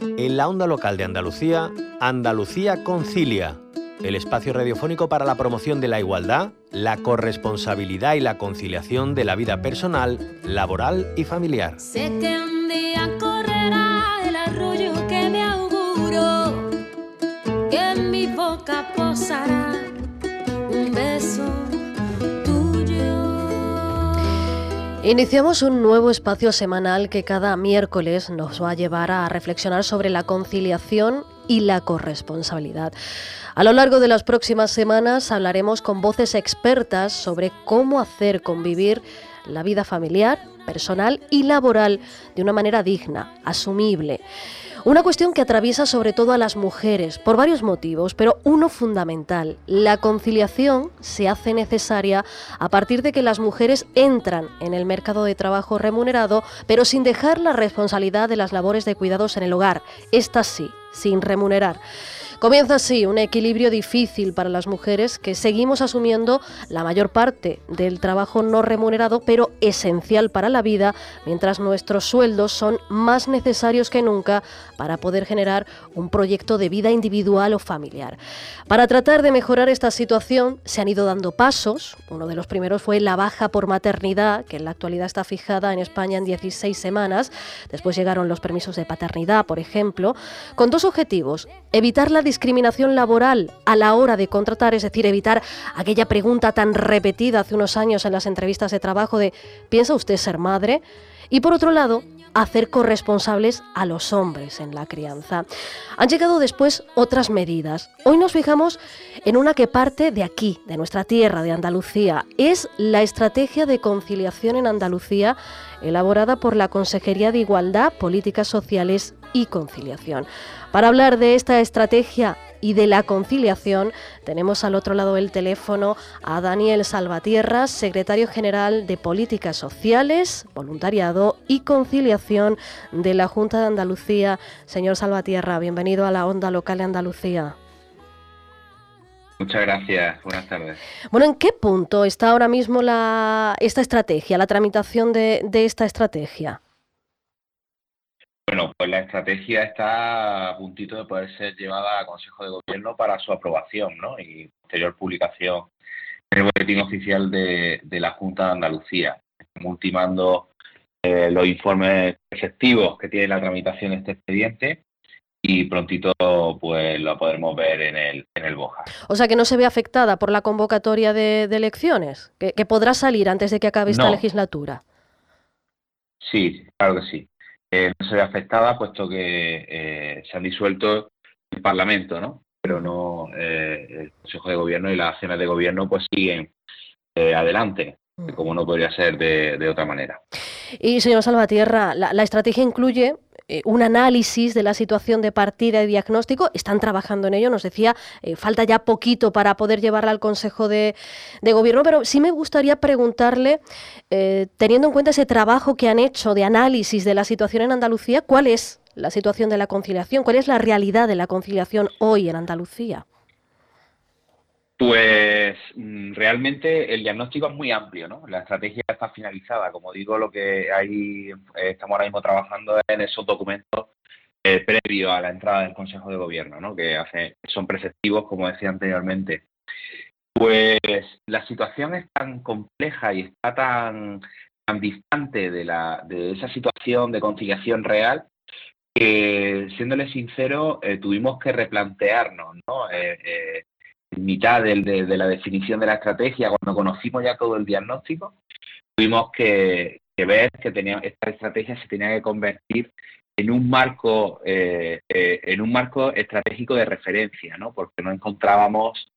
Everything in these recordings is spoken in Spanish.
En la onda local de Andalucía, Andalucía Concilia, el espacio radiofónico para la promoción de la igualdad, la corresponsabilidad y la conciliación de la vida personal, laboral y familiar. Sé que un día correrá el arroyo que me auguro, que en mi boca posará un beso Iniciamos un nuevo espacio semanal que cada miércoles nos va a llevar a reflexionar sobre la conciliación y la corresponsabilidad. A lo largo de las próximas semanas hablaremos con voces expertas sobre cómo hacer convivir la vida familiar, personal y laboral de una manera digna, asumible. Una cuestión que atraviesa sobre todo a las mujeres por varios motivos, pero uno fundamental. La conciliación se hace necesaria a partir de que las mujeres entran en el mercado de trabajo remunerado, pero sin dejar la responsabilidad de las labores de cuidados en el hogar. Esta sí, sin remunerar. Comienza así un equilibrio difícil para las mujeres que seguimos asumiendo la mayor parte del trabajo no remunerado, pero esencial para la vida, mientras nuestros sueldos son más necesarios que nunca para poder generar un proyecto de vida individual o familiar. Para tratar de mejorar esta situación se han ido dando pasos. Uno de los primeros fue la baja por maternidad, que en la actualidad está fijada en España en 16 semanas. Después llegaron los permisos de paternidad, por ejemplo, con dos objetivos. Evitar la discriminación laboral a la hora de contratar, es decir, evitar aquella pregunta tan repetida hace unos años en las entrevistas de trabajo de ¿piensa usted ser madre? Y por otro lado, hacer corresponsables a los hombres en la crianza. Han llegado después otras medidas. Hoy nos fijamos en una que parte de aquí, de nuestra tierra, de Andalucía. Es la estrategia de conciliación en Andalucía elaborada por la Consejería de Igualdad, Políticas Sociales y Conciliación. Para hablar de esta estrategia y de la conciliación, tenemos al otro lado del teléfono a Daniel Salvatierra, secretario general de Políticas Sociales, Voluntariado y Conciliación de la Junta de Andalucía. Señor Salvatierra, bienvenido a la Onda Local de Andalucía. Muchas gracias, buenas tardes. Bueno, ¿en qué punto está ahora mismo la, esta estrategia, la tramitación de, de esta estrategia? Bueno, pues la estrategia está a puntito de poder ser llevada a Consejo de Gobierno para su aprobación ¿no? y posterior publicación en el boletín oficial de, la Junta de Andalucía. Estamos ultimando eh, los informes efectivos que tiene la tramitación de este expediente y prontito pues lo podremos ver en el, en el BOJA. O sea que no se ve afectada por la convocatoria de, elecciones, que, podrá salir antes de que acabe esta legislatura. Sí, claro que sí. Eh, no se ve afectada puesto que eh, se han disuelto el Parlamento, ¿no? Pero no eh, el Consejo de Gobierno y las acciones de gobierno pues siguen adelante, mm. como no podría ser de, otra manera. Y señor Salvatierra, la estrategia incluye eh, un análisis de la situación de partida y diagnóstico. Están trabajando en ello, nos decía, eh, falta ya poquito para poder llevarla al Consejo de, Gobierno, pero sí me gustaría preguntarle, eh, teniendo en cuenta ese trabajo que han hecho de análisis de la situación en Andalucía, ¿cuál es la situación de la conciliación? ¿Cuál es la realidad de la conciliación hoy en Andalucía? Pues mm, realmente el diagnóstico es muy amplio, ¿no? La estrategia está finalizada. Como digo, lo que hay, eh, estamos ahora mismo trabajando en esos documentos eh, previos a la entrada del Consejo de Gobierno, ¿no? Que hace, son preceptivos, como decía anteriormente. Pues la situación es tan compleja y está tan, tan distante de, la, de esa situación de conciliación real que, siéndole sincero, eh, tuvimos que replantearnos, ¿no? en mitad de, la definición de la estrategia, cuando conocimos ya todo el diagnóstico, tuvimos que, ver que tenía, esta estrategia se tenía que convertir en un marco eh, eh, en un marco estratégico de referencia, ¿no? Porque no encontrábamos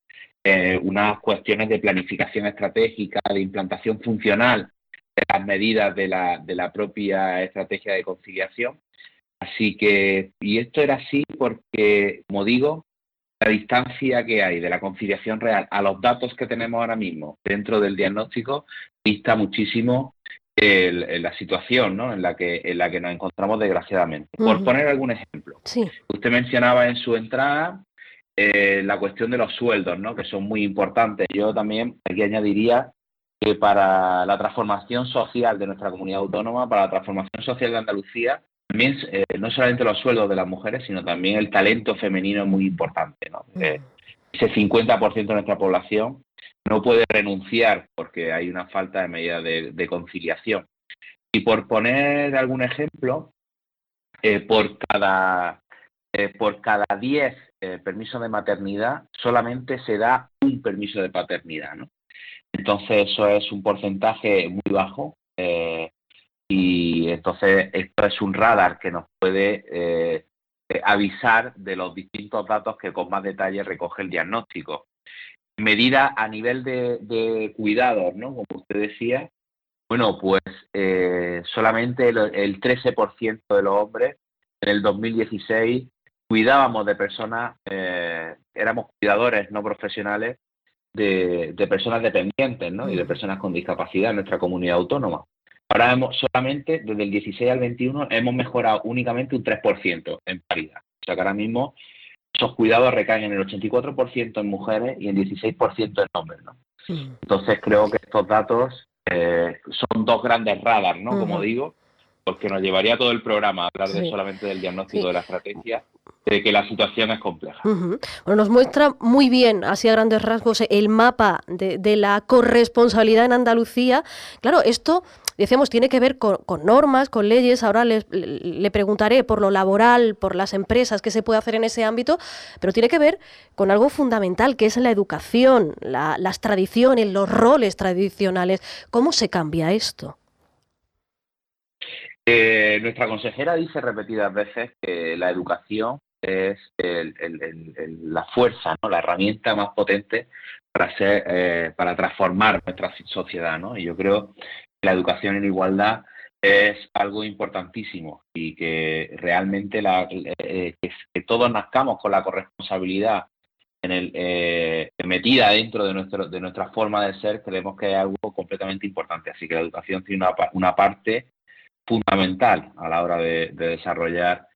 eh, unas cuestiones de planificación estratégica, de implantación funcional de las medidas de la, de la propia estrategia de conciliación. Así que, y esto era así porque, como digo, la distancia que hay de la conciliación real a los datos que tenemos ahora mismo dentro del diagnóstico dista muchísimo la situación en, la que, en la que nos encontramos desgraciadamente. Por poner algún ejemplo, usted mencionaba en su entrada eh, la cuestión de los sueldos, ¿no? que son muy importantes. Yo también aquí añadiría que para la transformación social de nuestra comunidad autónoma, para la transformación social de Andalucía, también eh, no solamente los sueldos de las mujeres, sino también el talento femenino es muy importante. ¿no? Mm. Eh, ese 50% de nuestra población no puede renunciar porque hay una falta de medida de, conciliación. Y por poner algún ejemplo, eh, por cada por cada 10 permisos de maternidad solamente se da un permiso de paternidad. ¿no? Entonces eso es un porcentaje muy bajo y entonces esto es un radar que nos puede eh, avisar de los distintos datos que con más detalle recoge el diagnóstico. Medida a nivel de, cuidados, ¿no? Como usted decía, bueno, pues eh, solamente el, 13% de los hombres en el 2016 cuidábamos de personas, eh, éramos cuidadores no profesionales de, de, personas dependientes ¿no? y de personas con discapacidad en nuestra comunidad autónoma. Ahora hemos solamente, desde el 16 al 21, hemos mejorado únicamente un 3% en paridad. O sea que ahora mismo esos cuidados recaen en el 84% en mujeres y en 16% en hombres. ¿no? Entonces creo que estos datos eh, son dos grandes radars, ¿no? Como digo, porque nos llevaría todo el programa a hablar de solamente del diagnóstico de la estrategia de que la situación es compleja. Bueno, nos muestra muy bien, así a grandes rasgos, el mapa de, de, la corresponsabilidad en Andalucía. Claro, esto decíamos, tiene que ver con, normas, con leyes. Ahora le, preguntaré por lo laboral, por las empresas, qué se puede hacer en ese ámbito, pero tiene que ver con algo fundamental, que es la educación, las tradiciones, los roles tradicionales. ¿Cómo se cambia esto? Eh, nuestra consejera dice repetidas veces que la educación es la fuerza, ¿no? la herramienta más potente para ser, eh, para transformar nuestra sociedad, ¿no? Y yo creo la educación en igualdad es algo importantísimo y que realmente la, eh, que, todos nazcamos con la corresponsabilidad en el, eh, metida dentro de, nuestro, de nuestra forma de ser, creemos que es algo completamente importante. Así que la educación tiene una, una parte fundamental a la hora de desarrollar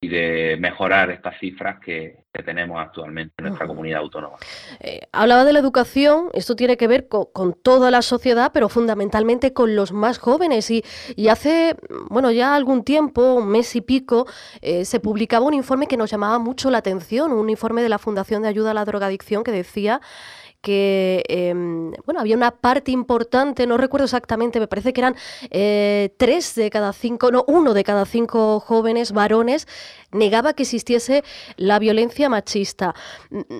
y de mejorar estas cifras que, tenemos actualmente en nuestra comunidad autónoma. Eh, hablaba de la educación, esto tiene que ver con, toda la sociedad, pero fundamentalmente con los más jóvenes. Y, hace, bueno, ya algún tiempo, un mes y pico, eh, se publicaba un informe que nos llamaba mucho la atención, un informe de la Fundación de Ayuda a la Drogadicción que decía que em, bueno, había una parte importante, no recuerdo exactamente, me parece que eran eh, tres de cada cinco, no, uno de cada cinco jóvenes varones negaba que existiese la violencia machista.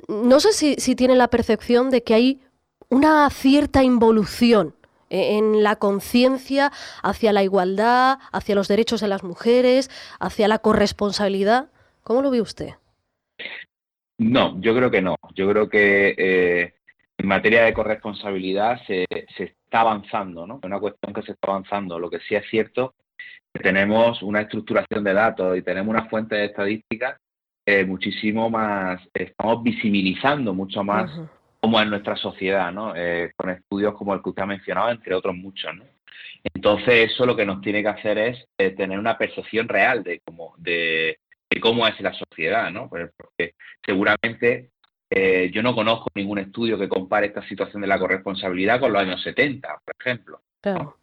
No sé si, si tienen la percepción de que hay una cierta involución e, en la conciencia hacia la igualdad, hacia los derechos de las mujeres, hacia la corresponsabilidad. ¿Cómo lo ve usted? No, yo creo que no. Yo creo que eh, en materia de corresponsabilidad se, está avanzando, ¿no? Es una cuestión que se está avanzando. Lo que sí es cierto que tenemos una estructuración de datos y tenemos una fuente de estadísticas eh, muchísimo más, estamos visibilizando mucho más cómo es nuestra sociedad, ¿no? Eh, con estudios como el que usted ha mencionado, entre otros muchos, ¿no? Entonces eso lo que nos tiene que hacer es eh, tener una percepción real de cómo, de, de, cómo es la sociedad, ¿no? Pues, porque seguramente eh, yo no conozco ningún estudio que compare esta situación de la corresponsabilidad con los años 70, por ejemplo,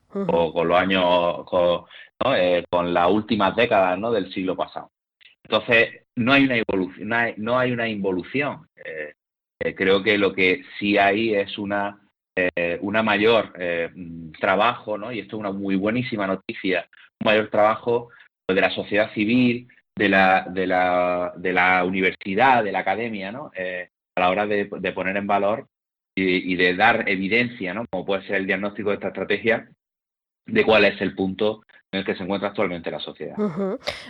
o con los años, con, eh, con las últimas décadas ¿no? del siglo pasado. Entonces, no hay una evolución, no hay, una involución. Eh, creo que lo que sí hay es una, una mayor trabajo, ¿no? y esto es una muy buenísima noticia, un mayor trabajo de la sociedad civil, de la, de la, de la universidad, de la academia, ¿no? a la hora de, poner en valor y, de dar evidencia, ¿no? como puede ser el diagnóstico de esta estrategia, de cuál es el punto en el que se encuentra actualmente la sociedad.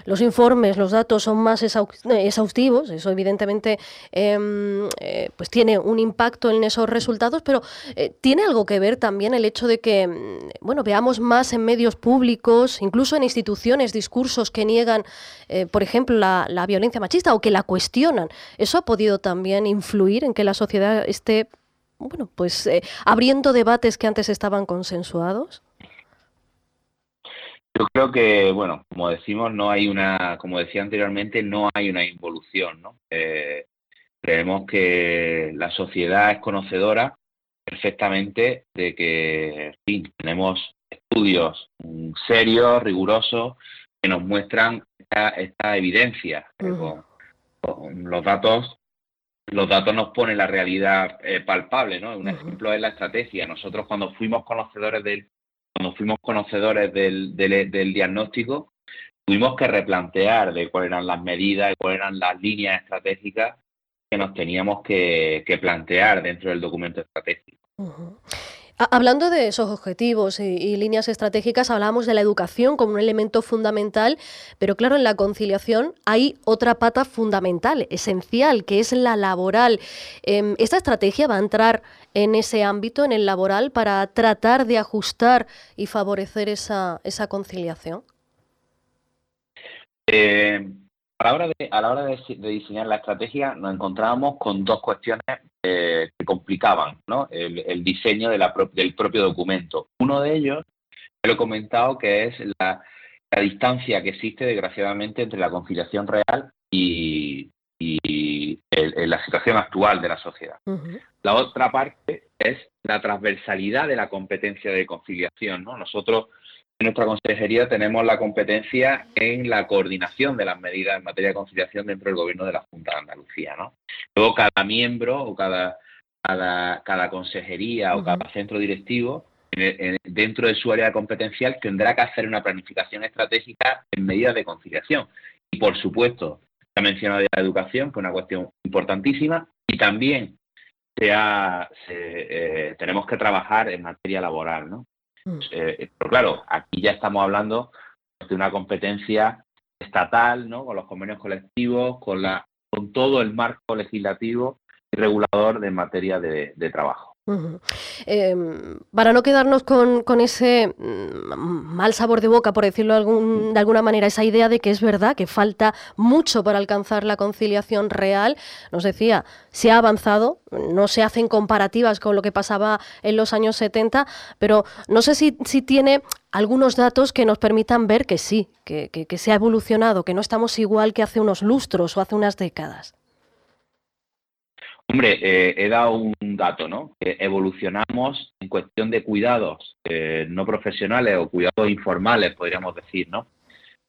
Los informes, los datos son más exhaustivos, eso evidentemente em, eh, pues tiene un impacto en esos resultados, pero eh, tiene algo que ver también el hecho de que mm, bueno, veamos más en medios públicos, incluso en instituciones, discursos que niegan, eh, por ejemplo, la violencia machista o que la cuestionan. ¿Eso ha podido también influir en que la sociedad esté bueno, pues abriendo debates que antes estaban consensuados? Yo creo que, bueno, como decimos, no hay una, como decía anteriormente, no hay una involución, ¿no? Eh, creemos que la sociedad es conocedora perfectamente de que, en fin, tenemos estudios serios, rigurosos, que nos muestran esta, evidencia. los datos los datos nos ponen la realidad eh, palpable, ¿no? Un ejemplo es la estrategia. Nosotros cuando fuimos conocedores del cuando fuimos conocedores del, diagnóstico, tuvimos que replantear de cuáles eran las medidas y cuáles eran las líneas estratégicas que nos teníamos que, plantear dentro del documento estratégico. Hablando de esos objetivos y, líneas estratégicas, hablábamos de la educación como un elemento fundamental, pero claro, en la conciliación hay otra pata fundamental, esencial, que es la laboral. Em, ¿Esta estrategia va a entrar en ese ámbito, en el laboral, para tratar de ajustar y favorecer esa, esa conciliación? Eh, a la hora de, a la hora de, diseñar la estrategia nos encontrábamos con dos cuestiones eh, que complicaban el, diseño de la del propio documento. Uno de ellos, lo he comentado, que es la, distancia que existe, desgraciadamente, entre la conciliación real y, la situación actual de la sociedad. La otra parte es la transversalidad de la competencia de conciliación. ¿no? Nosotros en nuestra consejería tenemos la competencia en la coordinación de las medidas en materia de conciliación dentro del gobierno de la Junta de Andalucía. ¿no? Luego cada miembro o cada, cada, consejería o cada centro directivo dentro de su área competencial tendrá que hacer una planificación estratégica en medidas de conciliación. Y por supuesto, se ha mencionado ya la educación, que es una cuestión importantísima, y también se eh, tenemos que trabajar en materia laboral, ¿no? Mm. Eh, pero claro, aquí ya estamos hablando de una competencia estatal, ¿no? Con los convenios colectivos, con la, con todo el marco legislativo y regulador de materia de trabajo. Em, para no quedarnos con, ese mm, mal sabor de boca, por decirlo de alguna manera, esa idea de que es verdad que falta mucho para alcanzar la conciliación real, nos decía, se ha avanzado, no se hacen comparativas con lo que pasaba en los años 70, pero no sé si, tiene algunos datos que nos permitan ver que sí, que se ha evolucionado, que no estamos igual que hace unos lustros o hace unas décadas. Hombre, eh, he dado un dato, ¿no? Que evolucionamos en cuestión de cuidados eh, no profesionales o cuidados informales, podríamos decir, ¿no?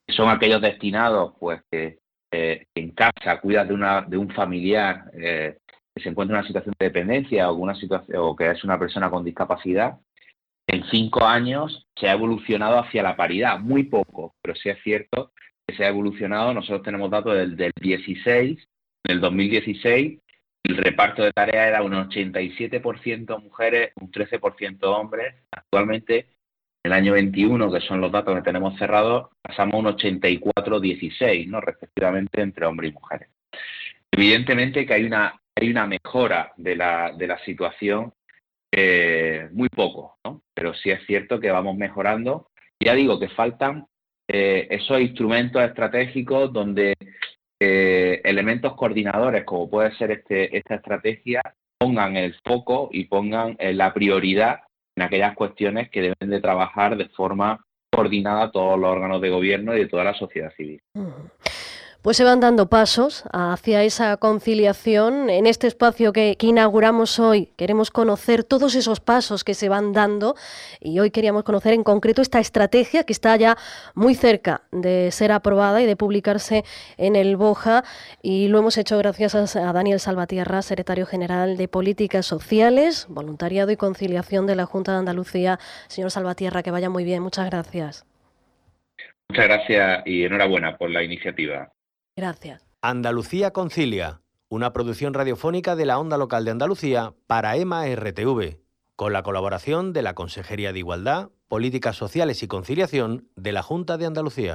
Son aquellos destinados, pues, que eh, en casa cuidas de, una, de un familiar que se encuentra en una situación de dependencia o, una situación, o que es una persona con discapacidad. En cinco años se ha evolucionado hacia la paridad, muy poco, pero sí es cierto que se ha evolucionado. Nosotros tenemos datos del, del 16, del 2016 el reparto de tareas era un 87% mujeres, un 13% hombres. Actualmente, en el año 21, que son los datos que tenemos cerrados, pasamos a un 84-16, ¿no? respectivamente, entre hombres y mujeres. Evidentemente que hay una, hay una mejora de la, de la situación, eh, muy poco, ¿no? pero sí es cierto que vamos mejorando. Ya digo que faltan eh, esos instrumentos estratégicos donde eh, elementos coordinadores, como puede ser este, esta estrategia, pongan el foco y pongan eh, la prioridad en aquellas cuestiones que deben de trabajar de forma coordinada todos los órganos de gobierno y de toda la sociedad civil pues se van dando pasos hacia esa conciliación. En este espacio que, inauguramos hoy queremos conocer todos esos pasos que se van dando y hoy queríamos conocer en concreto esta estrategia que está ya muy cerca de ser aprobada y de publicarse en el BOJA y lo hemos hecho gracias a Daniel Salvatierra, secretario general de Políticas Sociales, Voluntariado y Conciliación de la Junta de Andalucía. Señor Salvatierra, que vaya muy bien. Muchas gracias. Muchas gracias y enhorabuena por la iniciativa. Gracias. Andalucía Concilia, una producción radiofónica de la onda local de Andalucía para EMA RTV, con la colaboración de la Consejería de Igualdad, Políticas Sociales y Conciliación de la Junta de Andalucía.